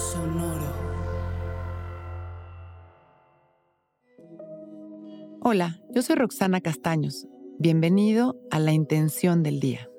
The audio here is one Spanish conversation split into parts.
Sonoro. Hola, yo soy Roxana Castaños. Bienvenido a La Intención del Día,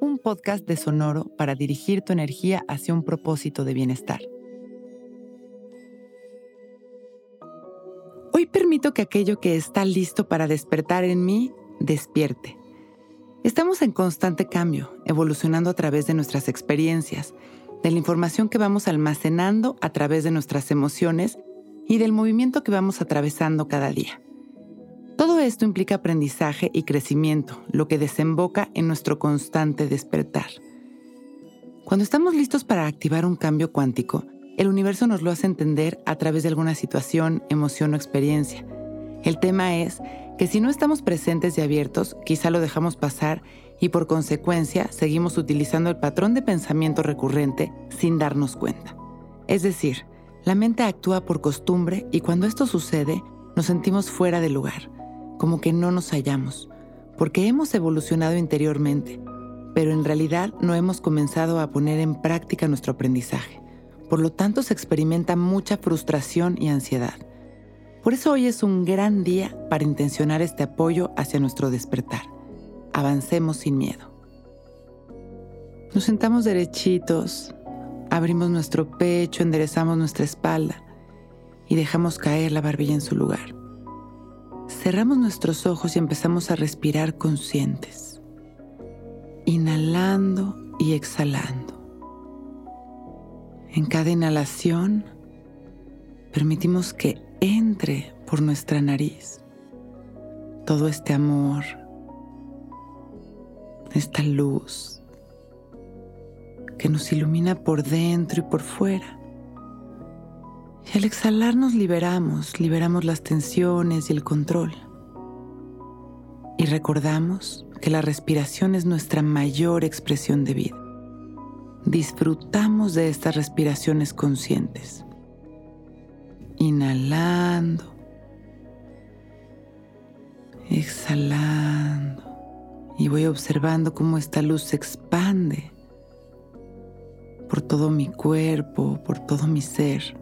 un podcast de Sonoro para dirigir tu energía hacia un propósito de bienestar. Hoy permito que aquello que está listo para despertar en mí, despierte. Estamos en constante cambio, evolucionando a través de nuestras experiencias, de la información que vamos almacenando a través de nuestras emociones y del movimiento que vamos atravesando cada día. Todo esto implica aprendizaje y crecimiento, lo que desemboca en nuestro constante despertar. Cuando estamos listos para activar un cambio cuántico, el universo nos lo hace entender a través de alguna situación, emoción o experiencia. El tema es que si no estamos presentes y abiertos, quizá lo dejamos pasar y por consecuencia seguimos utilizando el patrón de pensamiento recurrente sin darnos cuenta. Es decir, la mente actúa por costumbre y cuando esto sucede nos sentimos fuera de lugar, como que no nos hallamos, porque hemos evolucionado interiormente, pero en realidad no hemos comenzado a poner en práctica nuestro aprendizaje. Por lo tanto se experimenta mucha frustración y ansiedad. Por eso hoy es un gran día para intencionar este apoyo hacia nuestro despertar avancemos sin miedo. Nos sentamos derechitos, abrimos nuestro pecho, enderezamos nuestra espalda y dejamos caer la barbilla en su lugar. Cerramos nuestros ojos y empezamos a respirar conscientes, inhalando y exhalando. En cada inhalación permitimos que entre por nuestra nariz todo este amor, esta luz que nos ilumina por dentro y por fuera. Y al exhalar nos liberamos, liberamos las tensiones y el control. Y recordamos que la respiración es nuestra mayor expresión de vida. Disfrutamos de estas respiraciones conscientes. Inhalando. Exhalando y voy observando cómo esta luz se expande por todo mi cuerpo, por todo mi ser.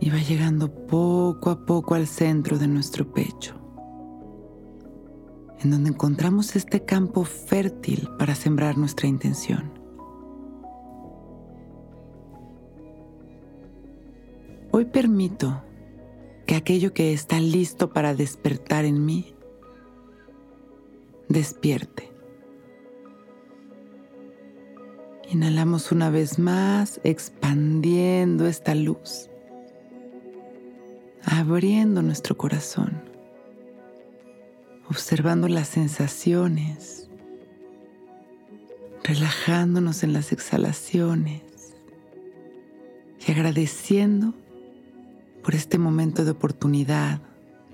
Y va llegando poco a poco al centro de nuestro pecho, en donde encontramos este campo fértil para sembrar nuestra intención. Hoy permito que aquello que está listo para despertar en mí despierte. Inhalamos una vez más, expandiendo esta luz, abriendo nuestro corazón, observando las sensaciones, relajándonos en las exhalaciones y agradeciendo por este momento de oportunidad,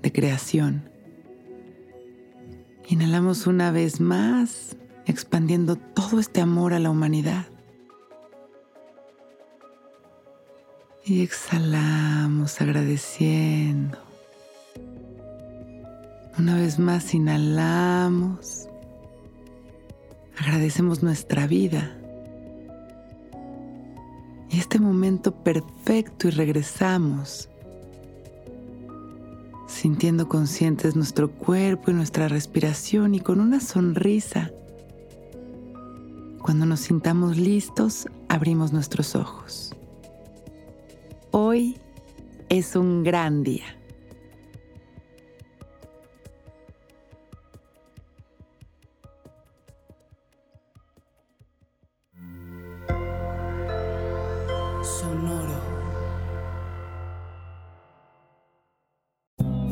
de creación Inhalamos una vez más, expandiendo todo este amor a la humanidad. Y exhalamos agradeciendo. Una vez más inhalamos. Agradecemos nuestra vida. Y este momento perfecto y regresamos sintiendo conscientes nuestro cuerpo y nuestra respiración y con una sonrisa. Cuando nos sintamos listos, abrimos nuestros ojos. Hoy es un gran día.